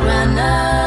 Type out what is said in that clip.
runner.